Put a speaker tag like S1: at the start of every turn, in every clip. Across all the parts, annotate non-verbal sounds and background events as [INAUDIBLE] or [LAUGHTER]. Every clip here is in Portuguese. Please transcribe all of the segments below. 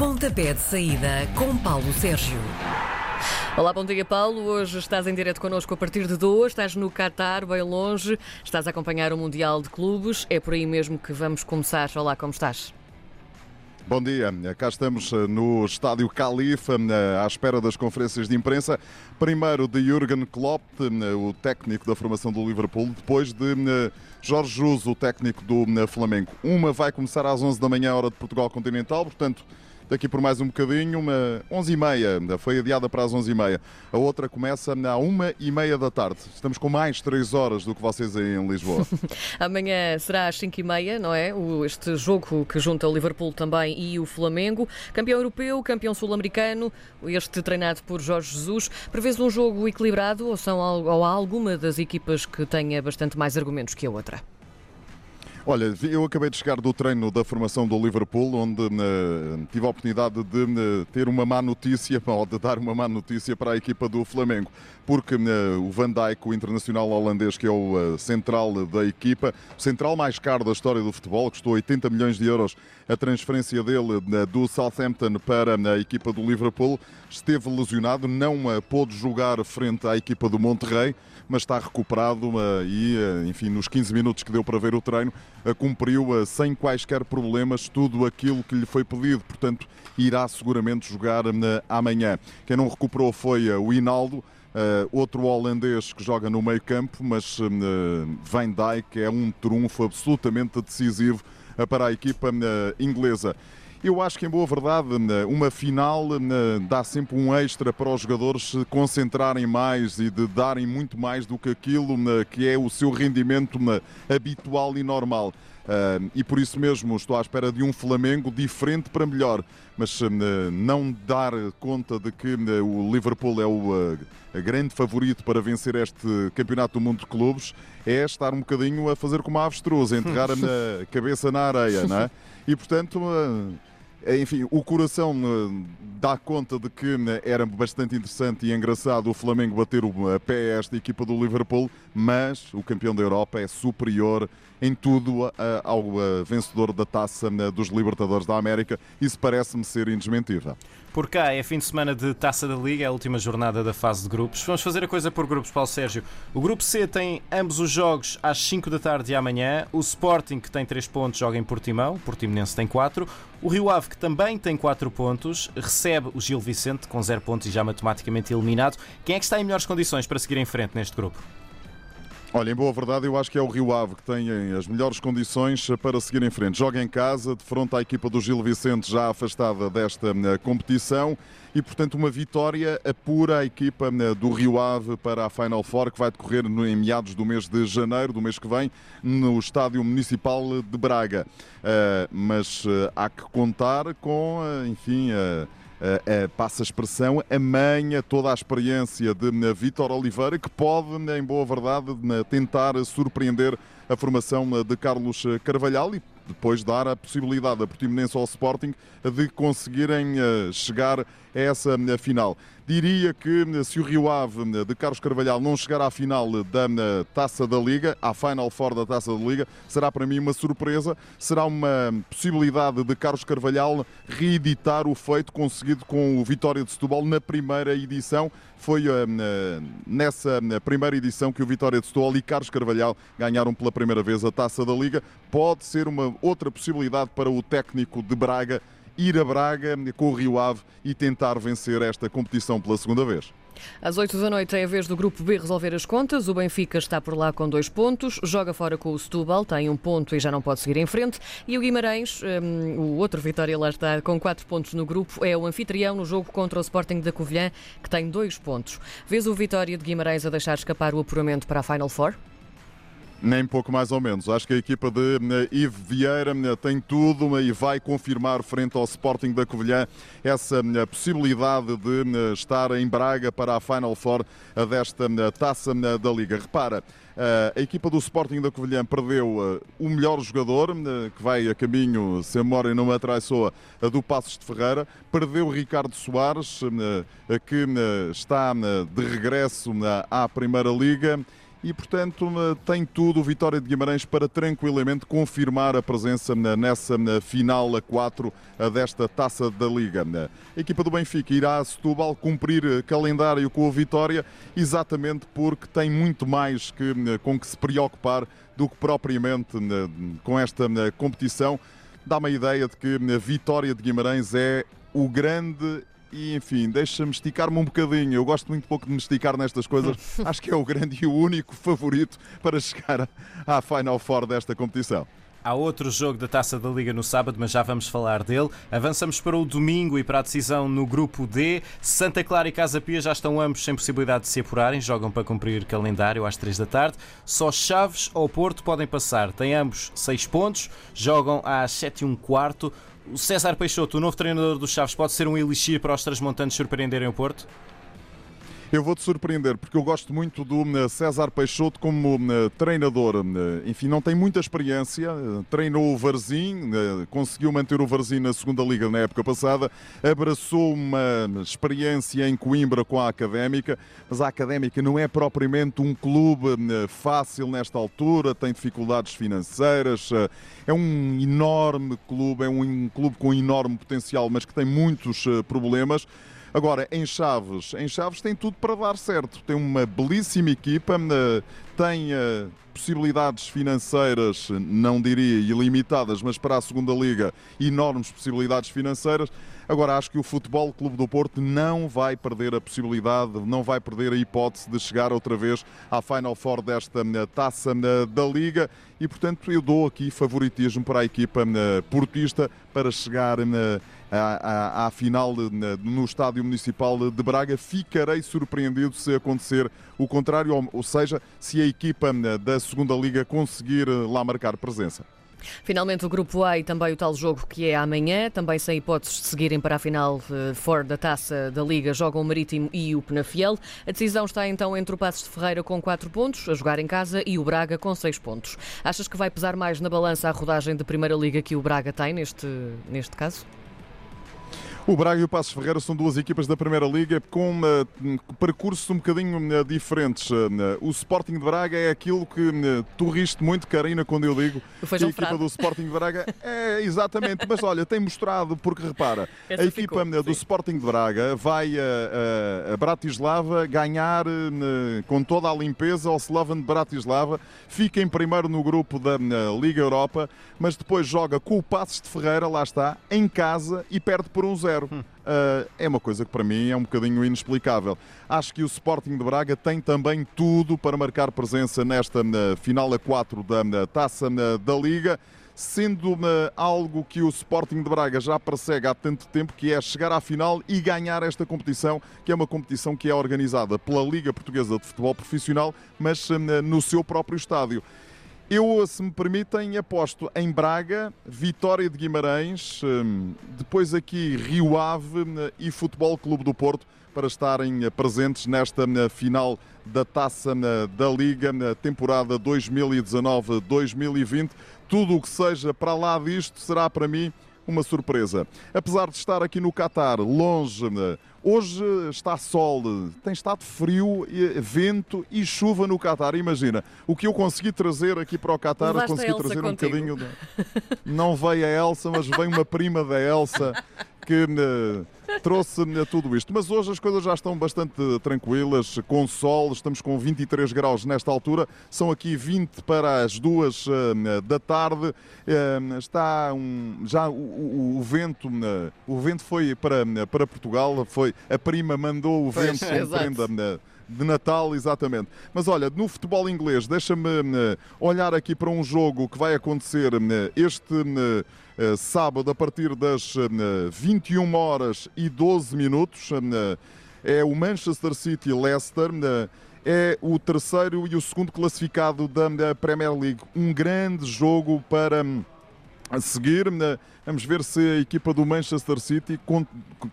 S1: Pontapé de saída com Paulo Sérgio.
S2: Olá, bom dia Paulo. Hoje estás em direto connosco a partir de duas. Estás no Qatar, bem longe. Estás a acompanhar o Mundial de Clubes. É por aí mesmo que vamos começar. Olá, como estás?
S3: Bom dia, cá estamos eh, no estádio Califa, eh, à espera das conferências de imprensa. Primeiro de Jürgen Klopp, eh, o técnico da formação do Liverpool, depois de Jorge Jesus, o técnico do Flamengo. Uma vai começar às 11 da manhã, hora de Portugal Continental, portanto daqui por mais um bocadinho, uma 11h30, foi adiada para as 11h30. A outra começa à 1h30 da tarde. Estamos com mais 3 horas do que vocês aí em Lisboa. [LAUGHS]
S2: Amanhã será às 5h30, não é? Este jogo que junta o Liverpool também e o Flamengo. Campeão europeu, campeão sul-americano, este treinado por Jorge Jesus. Prevês um jogo equilibrado ou, são, ou há alguma das equipas que tenha bastante mais argumentos que a outra?
S3: Olha, eu acabei de chegar do treino da formação do Liverpool, onde uh, tive a oportunidade de uh, ter uma má notícia, [LAUGHS] ou de dar uma má notícia para a equipa do Flamengo, porque uh, o Van Dijk, o internacional holandês, que é o central da equipa, o central mais caro da história do futebol, custou 80 milhões de euros a transferência dele do Southampton para a equipa do Liverpool, esteve lesionado, não pôde jogar frente à equipa do Monterrey, mas está recuperado e, enfim, nos 15 minutos que deu para ver o treino, cumpriu sem quaisquer problemas tudo aquilo que lhe foi pedido, portanto, irá seguramente jogar amanhã. Quem não recuperou foi o Hinaldo. Uh, outro holandês que joga no meio campo, mas uh, Van Dijk é um trunfo absolutamente decisivo uh, para a equipa inglesa. Eu acho que, em boa verdade, uma final dá sempre um extra para os jogadores se concentrarem mais e de darem muito mais do que aquilo que é o seu rendimento habitual e normal. E por isso mesmo estou à espera de um Flamengo diferente para melhor. Mas não dar conta de que o Liverpool é o grande favorito para vencer este Campeonato do Mundo de Clubes é estar um bocadinho a fazer como a avestruz, enterrar a [LAUGHS] cabeça na areia, não é? E portanto é, enfim, o coração eh, dá conta de que né, era bastante interessante e engraçado o Flamengo bater o pé a esta equipa do Liverpool, mas o campeão da Europa é superior em tudo ao vencedor da taça dos Libertadores da América. Isso parece-me ser indesmentível.
S4: Por cá é fim de semana de Taça da Liga, é a última jornada da fase de grupos. Vamos fazer a coisa por grupos, Paulo Sérgio. O grupo C tem ambos os jogos às 5 da tarde e amanhã. O Sporting, que tem 3 pontos, joga em Portimão. O Portimonense tem 4. O Rio Ave, que também tem 4 pontos, recebe o Gil Vicente com 0 pontos e já matematicamente eliminado. Quem é que está em melhores condições para seguir em frente neste grupo?
S3: Olha, em boa verdade, eu acho que é o Rio Ave que tem as melhores condições para seguir em frente. Joga em casa, de frente à equipa do Gil Vicente, já afastada desta eh, competição. E, portanto, uma vitória apura a equipa eh, do Rio Ave para a Final Four, que vai decorrer em meados do mês de janeiro, do mês que vem, no Estádio Municipal de Braga. Mas há que contar com, enfim, uh, passa a expressão, a manha, toda a experiência de Vítor Oliveira, que pode, em boa verdade, tentar surpreender a formação de Carlos Carvalhal e depois dar a possibilidade a Portimonense ao Sporting de conseguirem chegar a essa final. Diria que se o Rio Ave de Carlos Carvalhal não chegar à final da Taça da Liga, à Final Four da Taça da Liga, será para mim uma surpresa. Será uma possibilidade de Carlos Carvalhal reeditar o feito conseguido com o Vitória de Setúbal na primeira edição. Foi uh, nessa primeira edição que o Vitória de Setúbal e Carlos Carvalhal ganharam pela primeira vez a Taça da Liga. Pode ser uma outra possibilidade para o técnico de Braga ir a Braga com o Rio Ave e tentar vencer esta competição pela segunda vez.
S2: Às 8 da noite é a vez do Grupo B resolver as contas. O Benfica está por lá com dois pontos, joga fora com o Setúbal, tem um ponto e já não pode seguir em frente. E o Guimarães, um, o outro Vitória lá está, com quatro pontos no grupo, é o anfitrião no jogo contra o Sporting da Covilhã, que tem dois pontos. Vês o Vitória de Guimarães a deixar escapar o apuramento para a Final Four?
S3: Nem pouco mais ou menos. Acho que a equipa de eh, Ivo Vieira eh, tem tudo eh, e vai confirmar frente ao Sporting da Covilhã essa possibilidade de estar em Braga para a Final Four desta taça da Liga. Repara, a equipa do Sporting da Covilhã perdeu o melhor jogador, que vai a caminho, se a memória não me atraiçoa, do Passos de Ferreira. Perdeu Ricardo Soares, que está de regresso à Primeira Liga e, portanto, tem tudo o Vitória de Guimarães para tranquilamente confirmar a presença nessa final a 4 desta taça da Liga. A equipa do Benfica irá a Setúbal cumprir calendário com o Vitória, exatamente porque tem muito mais que, com que se preocupar do que propriamente com esta competição. Dá-me a ideia de que a Vitória de Guimarães é o grande e enfim, deixa-me esticar-me um bocadinho. Eu gosto muito pouco de me esticar nestas coisas. [LAUGHS] Acho que é o grande e o único favorito para chegar à Final Four desta competição.
S4: Há outro jogo da Taça da Liga no sábado, mas já vamos falar dele. Avançamos para o domingo e para a decisão no grupo D. Santa Clara e Casa Pia já estão ambos sem possibilidade de se apurarem, jogam para cumprir calendário às 3 da tarde. Só Chaves ou Porto podem passar. Têm ambos 6 pontos, jogam às 7 e um quarto. O César Peixoto, o novo treinador dos Chaves, pode ser um elixir para os transmontantes surpreenderem o Porto?
S3: Eu vou-te surpreender, porque eu gosto muito do eh, César Peixoto como eh, treinador. Eh, enfim, não tem muita experiência, treinou o Varzim, conseguiu manter o Varzim na segunda Liga na época passada, abraçou uma experiência em Coimbra com a Académica, mas a Académica não é propriamente um clube fácil nesta altura, tem dificuldades financeiras, é um enorme clube, é um clube com enorme potencial, mas que tem muitos problemas. Agora, em Chaves, em Chaves tem tudo para dar certo. Tem uma belíssima equipa, eh, tem eh, possibilidades financeiras, não diria ilimitadas, mas para a segunda liga, enormes possibilidades financeiras. Agora acho que o Futebol Clube do Porto não vai perder a possibilidade, não vai perder a hipótese de chegar outra vez à Final Four desta eh, taça da Liga e, portanto, eu dou aqui favoritismo para a equipa portista para chegar à, à, final no Estádio Municipal de Braga. Ficarei surpreendido se acontecer o contrário, ou seja, se a equipa da segunda Liga conseguir lá marcar presença.
S2: Finalmente o grupo A e também o tal jogo que é amanhã, também sem hipóteses de seguirem para a final eh, fora da taça da Liga, jogam o Marítimo e o Penafiel. A decisão está então entre o Passos de Ferreira com 4 pontos, a jogar em casa, e o Braga com 6 pontos. Achas que vai pesar mais na balança a rodagem de Primeira Liga que o Braga tem neste, neste caso?
S3: O Braga e o Passos Ferreira são duas equipas da Primeira Liga com uh, percursos um bocadinho uh, diferentes. Uh, o Sporting de Braga é aquilo que tu riste muito, Karina, quando eu digo que a equipa frado. do Sporting de Braga [LAUGHS] é exatamente, mas olha, tem mostrado, porque repara, Essa a equipa ficou, do Sporting de Braga vai a, a, a Bratislava ganhar com toda a limpeza ao Slovan de Bratislava, fica em primeiro no grupo da Liga Europa, mas depois joga com o Passos de Ferreira, lá está, em casa e perde por um zero. 0 hum. uh, é uma coisa que para mim é um bocadinho inexplicável. Acho que o Sporting de Braga tem também tudo para marcar presença nesta uh, final a 4 da uh, taça da Liga. Sendo algo que o Sporting de Braga já persegue há tanto tempo, que é chegar à final e ganhar esta competição, que é uma competição que é organizada pela Liga Portuguesa de Futebol Profissional, mas no seu próprio estádio. Eu, se me permitem, aposto em Braga, Vitória de Guimarães, hum, depois aqui Rio Ave hum, e Futebol Clube do Porto para estarem eh, presentes nesta hum, final da Taça da Liga, temporada 2019-2020. Tudo o que seja para lá disto será para mim uma surpresa. Apesar de estar aqui no Catar, longe Hoje está sol, tem estado frio, vento e chuva no Qatar. Imagina, o que eu consegui trazer aqui para o Qatar, consegui trazer um bocadinho. De... Não veio a Elsa, mas veio uma prima da Elsa [LAUGHS] que trouxe tudo isto. Mas hoje as coisas já estão bastante tranquilas, com sol, estamos com 23 graus nesta altura, são aqui 20 para as 2 eh, da tarde. Eh, está um, já o, o, o, vento, eh, o vento foi para, para Portugal, foi a prima mandou o vento como prenda de Natal, exatamente. Mas olha, no futebol inglês, deixa-me olhar aqui para um jogo que vai acontecer este eh, sábado a partir das 21 eh, horas e 12 minutos. Eh, é o Manchester City Leicester é o terceiro e o segundo classificado da Premier League. Um grande jogo para hum, seguir. Vamos ver se a equipa do Manchester City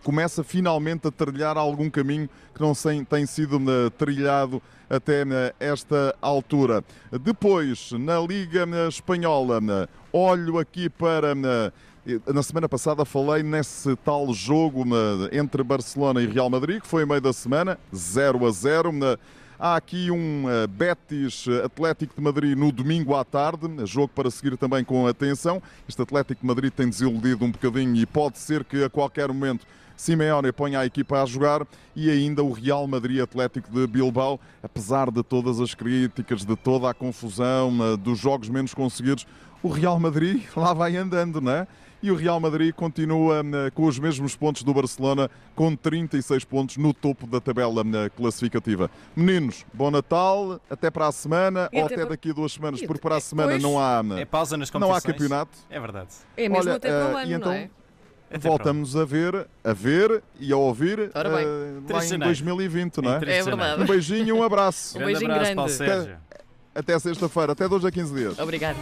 S3: começa finalmente a trilhar algum caminho que não tem sido trilhado até esta altura. Depois, na Liga Espanhola, olho aqui para. Na semana passada falei nesse tal jogo entre Barcelona e Real Madrid, que foi em meio da semana, 0 a 0. Há aqui um uh, Betis Atlético de Madrid no domingo à tarde, jogo para seguir também com atenção. Este Atlético de Madrid tem desiludido um bocadinho e pode ser que a qualquer momento Simeone ponha a equipa a jogar e ainda o Real Madrid Atlético de Bilbao, apesar de todas as críticas, de toda a confusão, dos jogos menos conseguidos, o Real Madrid [LAUGHS] lá vai andando, não é? E o Real Madrid continua eh, com os mesmos pontos do Barcelona, com 36 pontos no topo da tabela eh, classificativa. Meninos, bom Natal, até para a semana
S2: E
S3: ou
S2: até
S3: até
S2: por-
S3: daqui a duas semanas, porque para a semana não há,
S4: É pausa nas
S3: não há campeonato.
S4: É verdade.
S2: É mesmo
S3: Olha,
S2: até para o
S3: eh,
S2: ano,
S3: e então,
S2: não é?
S4: Até
S3: Voltamos a ver, a ver e a ouvir
S2: Ora bem.
S4: 3
S3: lá
S4: de
S3: em
S4: janeiro.
S3: 2020, não é?
S4: 3 de
S2: É verdade.
S3: Um beijinho e um abraço.
S2: Um beijinho grande.
S4: Sérgio.
S3: Até sexta-feira, até dois a 15 dias.
S2: Obrigado.